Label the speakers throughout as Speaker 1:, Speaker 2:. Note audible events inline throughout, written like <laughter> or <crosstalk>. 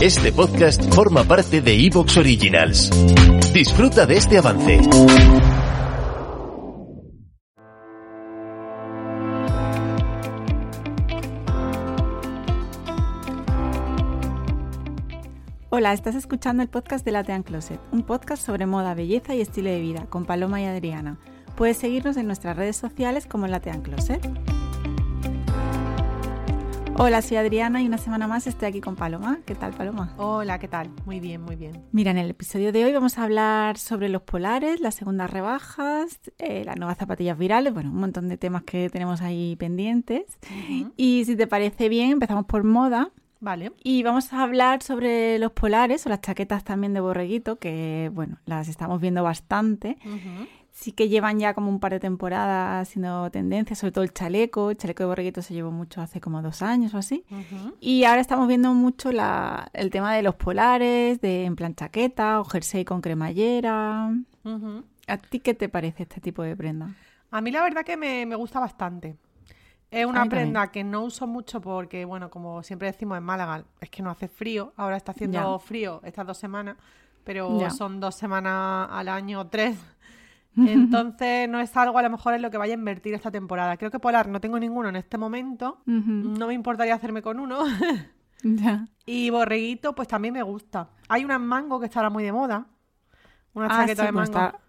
Speaker 1: Este podcast forma parte de Evox Originals. Disfruta de este avance.
Speaker 2: Hola, estás escuchando el podcast de Latean Closet, un podcast sobre moda, belleza y estilo de vida con Paloma y Adriana. Puedes seguirnos en nuestras redes sociales como Latean Closet. Hola, soy Adriana y una semana más estoy aquí con Paloma. ¿Qué tal, Paloma?
Speaker 3: Hola, ¿qué tal? Muy bien, muy bien.
Speaker 2: Mira, en el episodio de hoy vamos a hablar sobre los polares, las segundas rebajas, eh, las nuevas zapatillas virales, bueno, un montón de temas que tenemos ahí pendientes. Y si te parece bien, empezamos por moda.
Speaker 3: Vale.
Speaker 2: Y vamos a hablar sobre los polares o las chaquetas también de borreguito, que bueno, las estamos viendo bastante. Sí que llevan ya como un par de temporadas siendo tendencia, sobre todo el chaleco. El chaleco de borreguito se llevó mucho hace como dos años o así. Y ahora estamos viendo mucho la, el tema de los polares, de en plan chaqueta o jersey con cremallera. ¿A ti qué te parece este tipo de prenda?
Speaker 3: A mí la verdad que me, me gusta bastante. Es una prenda que no uso mucho porque, bueno, como siempre decimos en Málaga, es que no hace frío. Ahora está haciendo frío estas dos semanas, pero son dos semanas al año, tres. Entonces no es algo a lo mejor en lo que vaya a invertir esta temporada. Creo que Polar no tengo ninguno en este momento. No me importaría hacerme con uno. <laughs> Y borreguito, pues también me gusta. Hay una mango que está ahora muy de moda. Una
Speaker 2: ah,
Speaker 3: chaqueta de
Speaker 2: pues
Speaker 3: mango. Está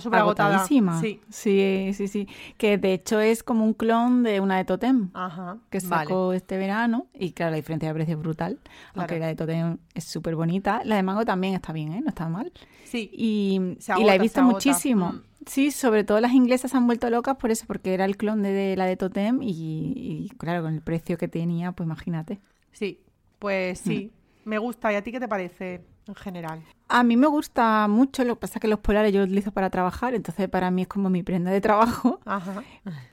Speaker 3: súper agotada.
Speaker 2: Sí. sí, sí, sí. Que de hecho es como un clon de una de Totem.
Speaker 3: Ajá.
Speaker 2: Que sacó este verano. Y claro, la diferencia de precio es brutal. Aunque la de Totem es súper bonita. La de Mango también está bien, ¿eh? No está mal.
Speaker 3: Sí.
Speaker 2: Y, la he visto muchísimo. Mm. Sí, sobre todo las inglesas se han vuelto locas por eso, porque era el clon de, la de Totem. Y, claro, con el precio que tenía, pues imagínate.
Speaker 3: Sí, pues sí. Mm. Me gusta. ¿Y a ti qué te parece? En general?
Speaker 2: A mí me gusta mucho, lo que pasa es que los polares yo los utilizo para trabajar, entonces para mí es como mi prenda de trabajo. <laughs>
Speaker 3: Ajá.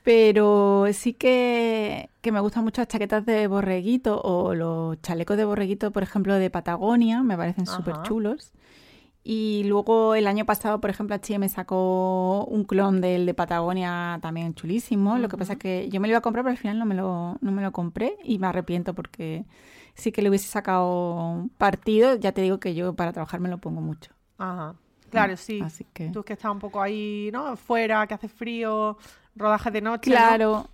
Speaker 2: Pero sí que, me gustan mucho las chaquetas de borreguito o los chalecos de borreguito, por ejemplo, de Patagonia, me parecen súper chulos. Y luego el año pasado, por ejemplo, H&M sacó un clon del de Patagonia también chulísimo. Lo que pasa es que yo me lo iba a comprar, pero al final no me lo, no me lo compré y me arrepiento porque sí que le hubiese sacado partido, ya te digo que yo para trabajar me lo pongo mucho.
Speaker 3: Ajá. Claro, sí. Así que... Tú que estás un poco ahí, ¿no? Fuera, que hace frío, rodaje de noche.
Speaker 2: Claro,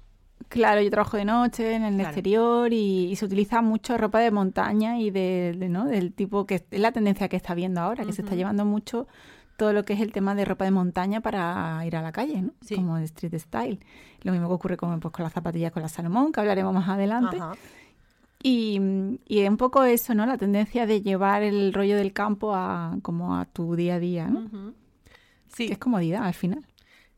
Speaker 2: claro, yo trabajo de noche en el exterior y, se utiliza mucho ropa de montaña y de, ¿no? del tipo que es la tendencia que está viendo ahora, que se está llevando mucho todo lo que es el tema de ropa de montaña para ir a la calle, ¿no? Como de street style. Lo mismo que ocurre con, pues, con las zapatillas con la Salomón, que hablaremos más adelante. Ajá. Y, y un poco eso, ¿no? La tendencia de llevar el rollo del campo a como a tu día a día, ¿no?
Speaker 3: Sí.
Speaker 2: es comodidad al final.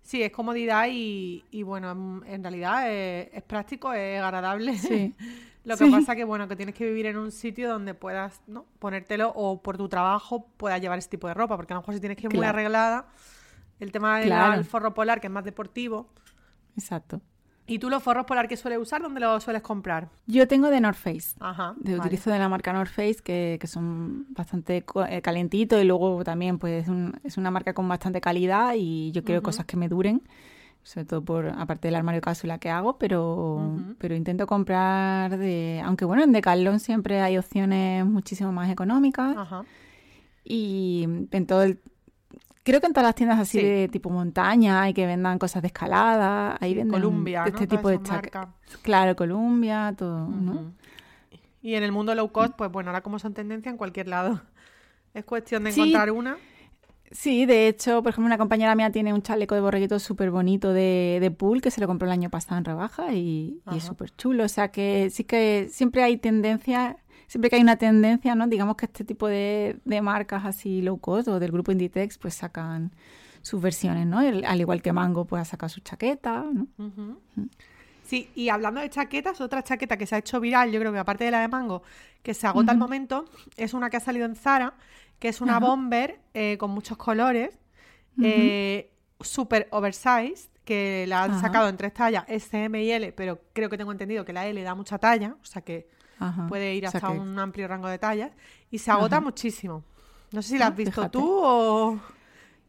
Speaker 3: Sí, es comodidad y, y bueno, en realidad es, práctico, es agradable. Sí. <laughs> Lo que pasa que, bueno, que tienes que vivir en un sitio donde puedas, ¿no? Ponértelo o por tu trabajo puedas llevar ese tipo de ropa, porque a lo mejor si tienes que ir muy arreglada, el tema del forro polar, que es más deportivo.
Speaker 2: Exacto.
Speaker 3: ¿Y tú los forros polar que sueles usar, dónde los sueles comprar?
Speaker 2: Yo tengo de North Face.
Speaker 3: Ajá.
Speaker 2: De, Utilizo de la marca North Face, que, que son bastante eh, calentitos y luego también pues es una marca con bastante calidad y yo quiero cosas que me duren, sobre todo por aparte del armario cápsula que hago, pero, pero intento comprar de... Aunque bueno, en Decathlon siempre hay opciones muchísimo más económicas. Ajá. Y en todo el, Creo que en todas las tiendas así de tipo montaña y que vendan cosas de escalada, ahí venden
Speaker 3: Columbia,
Speaker 2: este tipo de Claro, Columbia, todo, ¿no?
Speaker 3: Y en el mundo low cost, pues bueno, ahora como son tendencia en cualquier lado. <laughs> Es cuestión de encontrar una.
Speaker 2: Sí, de hecho, por ejemplo, una compañera mía tiene un chaleco de borreguito súper bonito de, de pool que se lo compró el año pasado en rebaja y, y es súper chulo. O sea que sí que siempre hay tendencia siempre que hay una tendencia, ¿no? Digamos que este tipo de, marcas así low cost o del grupo Inditex, pues sacan sus versiones, ¿no? al igual que Mango, pues ha sacado su chaqueta, ¿no?
Speaker 3: Sí, y hablando de chaquetas, otra chaqueta que se ha hecho viral, yo creo que aparte de la de mango, que se agota al momento, es una que ha salido en Zara, que es una bomber eh, con muchos colores, eh, super oversized, que la han sacado en tres tallas, S, M y L, pero creo que tengo entendido que la L da mucha talla, o sea que puede ir hasta un amplio rango de tallas, y se agota muchísimo. No sé si la has ah, visto tú o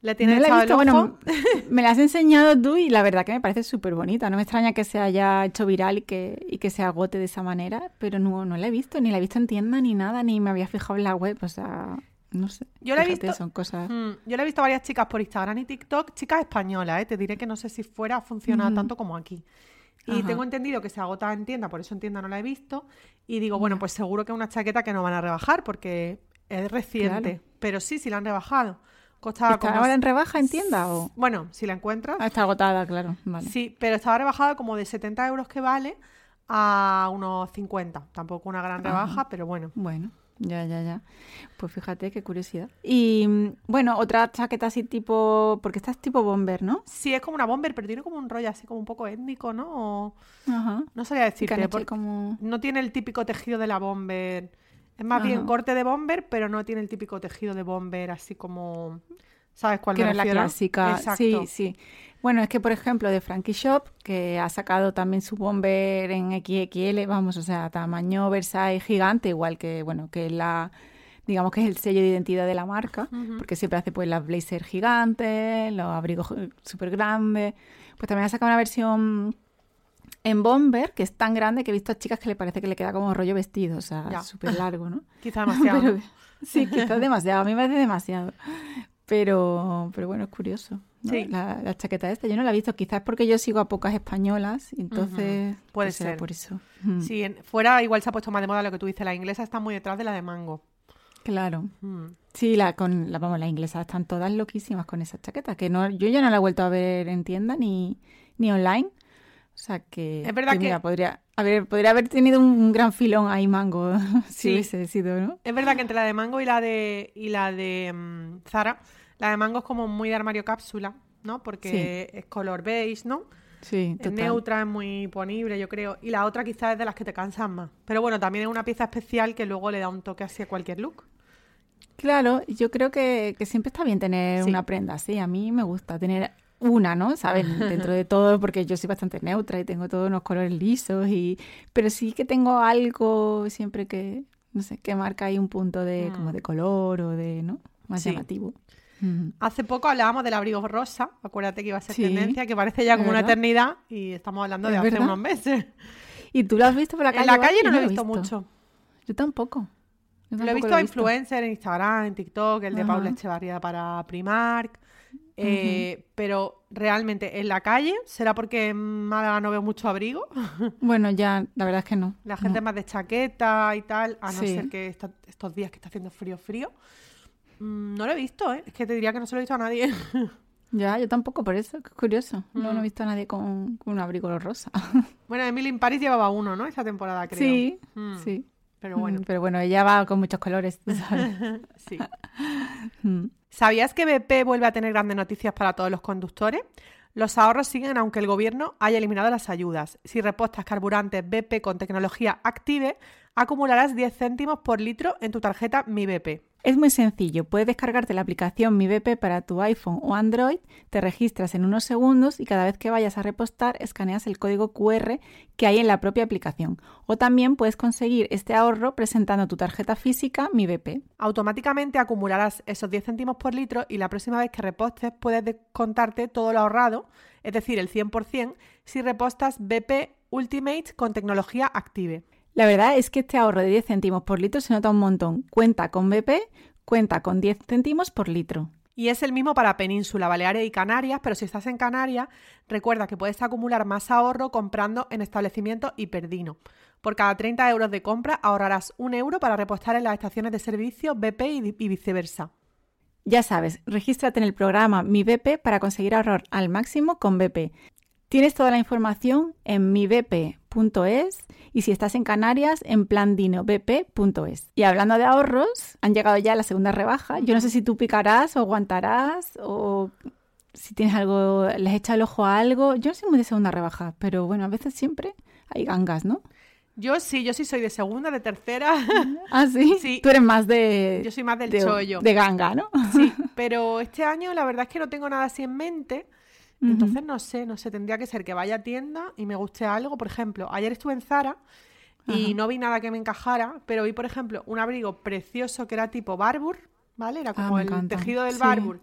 Speaker 3: le tienes no la he visto, bueno, <laughs>
Speaker 2: me la has enseñado tú y la verdad que me parece súper bonita. No me extraña que se haya hecho viral y que, y que se agote de esa manera, pero no, no la he visto, ni la he visto en tienda ni nada, ni me había fijado en la web, o sea, no sé.
Speaker 3: Yo la he visto. Son cosas. Mm, yo la he visto varias chicas por Instagram y TikTok, chicas españolas, ¿eh? te diré que no sé si fuera a funcionar tanto como aquí. Y tengo entendido que se agota en tienda, por eso en tienda no la he visto. Y digo, bueno, pues seguro que es una chaqueta que no van a rebajar porque es reciente. Pero sí, sí la han rebajado.
Speaker 2: Costaba ¿Está ahora en rebaja en tienda o...?
Speaker 3: Bueno, si la encuentras...
Speaker 2: Ah, está agotada, claro.
Speaker 3: Sí, pero estaba rebajada como de 70 euros que vale a unos 50. Tampoco una gran rebaja, pero bueno.
Speaker 2: Bueno, ya, ya, ya. Pues fíjate, qué curiosidad. Y bueno, otra chaqueta así tipo... Porque esta es tipo bomber, ¿no?
Speaker 3: Sí, es como una bomber, pero tiene como un rollo así como un poco étnico, ¿no? Ajá. No sabía decirte, porque como... no tiene el típico tejido de la bomber es más bien corte de bomber, pero no tiene el típico tejido de bomber así como... ¿Sabes cuál
Speaker 2: que es la clásica. Sí, sí. Bueno, es que por ejemplo de Frankie Shop, que ha sacado también su bomber en XXL, vamos, o sea, tamaño Versailles gigante, igual que, bueno, que la digamos que es el sello de identidad de la marca, porque siempre hace pues las blazers gigantes, los abrigos súper grandes. Pues también ha sacado una versión en bomber, que es tan grande que he visto a chicas que le parece que le queda como rollo vestido, o sea, súper largo, ¿no? <laughs>
Speaker 3: Quizá demasiado. <laughs>
Speaker 2: sí, quizás demasiado, a mí me parece demasiado. Pero, pero bueno, es curioso. Sí. La, chaqueta esta, yo no la he visto, quizás porque yo sigo a pocas españolas, entonces
Speaker 3: puede ser por eso. Sí, fuera igual se ha puesto más de moda lo que tú dices, la inglesa está muy detrás de la de mango.
Speaker 2: Claro. Sí, la con la vamos, las inglesas están todas loquísimas con esa chaqueta, que no yo ya no la he vuelto a ver en tienda ni ni online. O sea que,
Speaker 3: es verdad que,
Speaker 2: podría, haber, podría haber tenido un gran filón ahí Mango <laughs> si hubiese sido, ¿no?
Speaker 3: Es verdad que entre la de Mango y la de y la de mm, Zara, la de Mango es como muy de armario cápsula, ¿no? Porque es color beige, ¿no?
Speaker 2: Sí,
Speaker 3: total. Es neutra, es muy ponible, yo creo. Y la otra quizás es de las que te cansan más. Pero bueno, también es una pieza especial que luego le da un toque así a cualquier look.
Speaker 2: Claro, yo creo que, que siempre está bien tener una prenda así. A mí me gusta tener una, ¿no? ¿Sabes? <laughs> Dentro de todo, porque yo soy bastante neutra y tengo todos unos colores lisos, y pero sí que tengo algo siempre que, no sé, que marca ahí un punto de, como de mm. color o de, ¿no? Más llamativo.
Speaker 3: Hace poco hablábamos del abrigo rosa, acuérdate que iba a ser tendencia, que parece ya como una eternidad y estamos hablando de hace unos meses.
Speaker 2: ¿Y tú lo has visto por la calle?
Speaker 3: En la calle no lo he visto, mucho.
Speaker 2: Yo tampoco.
Speaker 3: lo he visto a influencer en Instagram, en TikTok, el de Paula Echevarría para Primark. Eh, pero realmente en la calle, ¿será porque en Málaga no veo mucho abrigo? <laughs>
Speaker 2: Bueno, ya, la verdad es que no.
Speaker 3: La gente más de chaqueta y tal, a no ser que estos días que está haciendo frío, frío. Mm, no lo he visto, ¿eh? Es que te diría que no se lo he visto a nadie. <laughs>
Speaker 2: Ya, yo tampoco, por eso, es curioso. No, he mm. visto a nadie con, un abrigo rosa. <laughs>
Speaker 3: Bueno, Emily in Paris llevaba uno, ¿no? Esa temporada, creo.
Speaker 2: Sí, mm. sí.
Speaker 3: Pero bueno.
Speaker 2: Pero bueno, ella va con muchos colores, ¿sabes?
Speaker 3: sí. ¿Sabías que BP vuelve a tener grandes noticias para todos los conductores? Los ahorros siguen aunque el gobierno haya eliminado las ayudas. Si repostas carburantes BP con tecnología Active, acumularás 10 céntimos por litro en tu tarjeta Mi BP.
Speaker 2: Es muy sencillo, puedes descargarte la aplicación Mi BP para tu iPhone o Android, te registras en unos segundos y cada vez que vayas a repostar escaneas el código QR que hay en la propia aplicación. O también puedes conseguir este ahorro presentando tu tarjeta física Mi BP.
Speaker 3: Automáticamente acumularás esos 10 céntimos por litro y la próxima vez que repostes puedes descontarte todo lo ahorrado, es decir, el 100%, si repostas BP Ultimate con tecnología Active.
Speaker 2: La verdad es que este ahorro de 10 céntimos por litro se nota un montón. Cuenta con BP, cuenta con 10 céntimos por litro.
Speaker 3: Y es el mismo para Península, Baleares y Canarias, pero si estás en Canarias, recuerda que puedes acumular más ahorro comprando en establecimientos hiperdino. Por cada 30 euros de compra ahorrarás un euro para repostar en las estaciones de servicio BP y viceversa.
Speaker 2: Ya sabes, regístrate en el programa Mi BP para conseguir ahorrar al máximo con BP. Tienes toda la información en y si estás en Canarias, en plandinobp.es. Y hablando de ahorros, han llegado ya la segunda rebaja. Yo no sé si tú picarás o aguantarás o si tienes algo, les echa el ojo a algo. Yo no soy muy de segunda rebaja, pero bueno, a veces siempre hay gangas, ¿no?
Speaker 3: Yo sí, yo sí soy de segunda, de tercera.
Speaker 2: Ah, sí. <laughs> sí. Tú eres más de.
Speaker 3: Yo soy más del chollo.
Speaker 2: De ganga, ¿no?
Speaker 3: Sí, <laughs> pero este año la verdad es que no tengo nada así en mente. Entonces no sé, no sé, tendría que ser que vaya a tienda y me guste algo. Por ejemplo, ayer estuve en Zara y no vi nada que me encajara, pero vi, por ejemplo, un abrigo precioso que era tipo Barbour, ¿vale? Era ah, como el tejido del Barbour.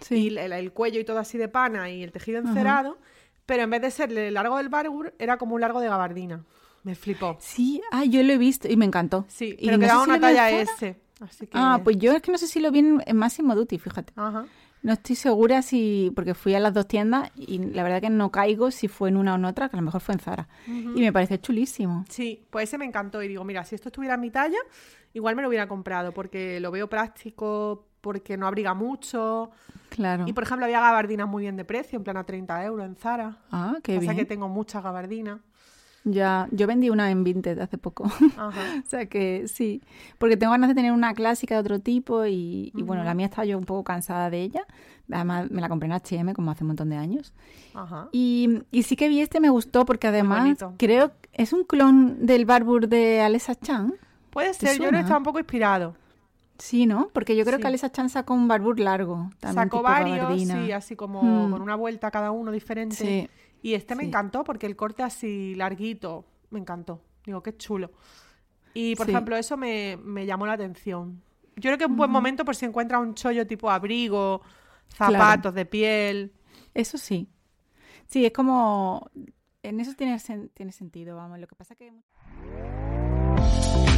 Speaker 3: Sí. Y el, cuello y todo así de pana y el tejido encerado. Pero en vez de ser el largo del Barbour, era como un largo de gabardina. Me flipó.
Speaker 2: Sí, ah, yo lo he visto y me encantó.
Speaker 3: Sí, pero y quedaba una talla S.
Speaker 2: Ah, pues yo es que no sé si lo vi en, Máximo Duty, fíjate. Ajá. No estoy segura si, porque fui a las dos tiendas y la verdad que no caigo si fue en una o en otra, que a lo mejor fue en Zara. Y me parece chulísimo.
Speaker 3: Sí, pues ese me encantó y digo, mira, si esto estuviera en mi talla, igual me lo hubiera comprado porque lo veo práctico, porque no abriga mucho.
Speaker 2: Claro.
Speaker 3: Y por ejemplo, había gabardinas muy bien de precio, en plan a 30 euros en Zara.
Speaker 2: Ah, qué
Speaker 3: o
Speaker 2: sea
Speaker 3: que tengo muchas gabardinas.
Speaker 2: Ya, yo vendí una en Vinted hace poco. <laughs> Ajá. o sea que sí, porque tengo ganas de tener una clásica de otro tipo y, bueno, la mía estaba yo un poco cansada de ella. Además, me la compré en H&M como hace un montón de años. Ajá. Y, y sí que vi este, me gustó porque además creo que es un clon del Barbour de Alessa Chan.
Speaker 3: Puede ser, yo creo que está un poco inspirado.
Speaker 2: Sí, ¿no? Porque yo creo que Alessa Chan sacó un Barbour largo.
Speaker 3: También sacó varios, sí, así como hmm. con una vuelta cada uno diferente. Sí. Y este me encantó porque el corte así larguito, me encantó. Digo, qué chulo. Y, por ejemplo, eso me, llamó la atención. Yo creo que es un buen momento por si encuentra un chollo tipo abrigo, zapatos de piel.
Speaker 2: Eso sí. Sí, es como... En eso tiene, tiene sentido, vamos. Lo que pasa que...